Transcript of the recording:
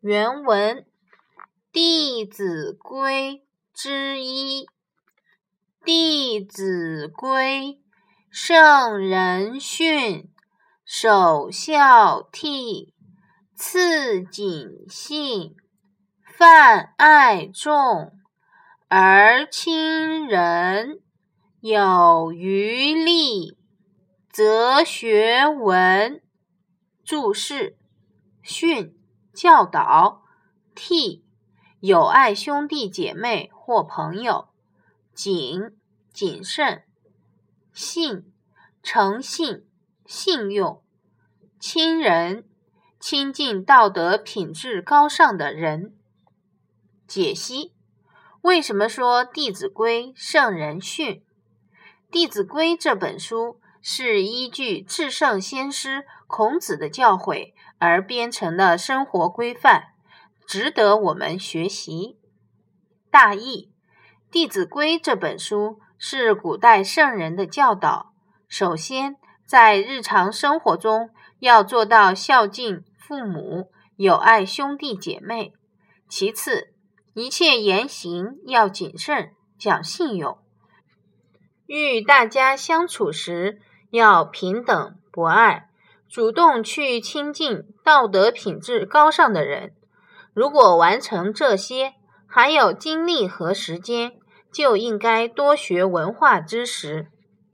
原文《弟子规》之一：《弟子规》，圣人训，首孝悌，次谨信，泛爱众，而亲仁。有余力，则学文。注释：训。教导、悌，友爱兄弟姐妹或朋友；谨，谨慎；信，诚信、信用；亲人，亲近道德品质高尚的人。解析：为什么说《弟子规》圣人训？《弟子规》这本书是依据至圣先师孔子的教诲。而编成的生活规范，值得我们学习。大意：《弟子规》这本书是古代圣人的教导。首先，在日常生活中要做到孝敬父母、友爱兄弟姐妹；其次，一切言行要谨慎、讲信用；与大家相处时要平等博爱。主动去亲近道德品质高尚的人。如果完成这些，还有精力和时间，就应该多学文化知识。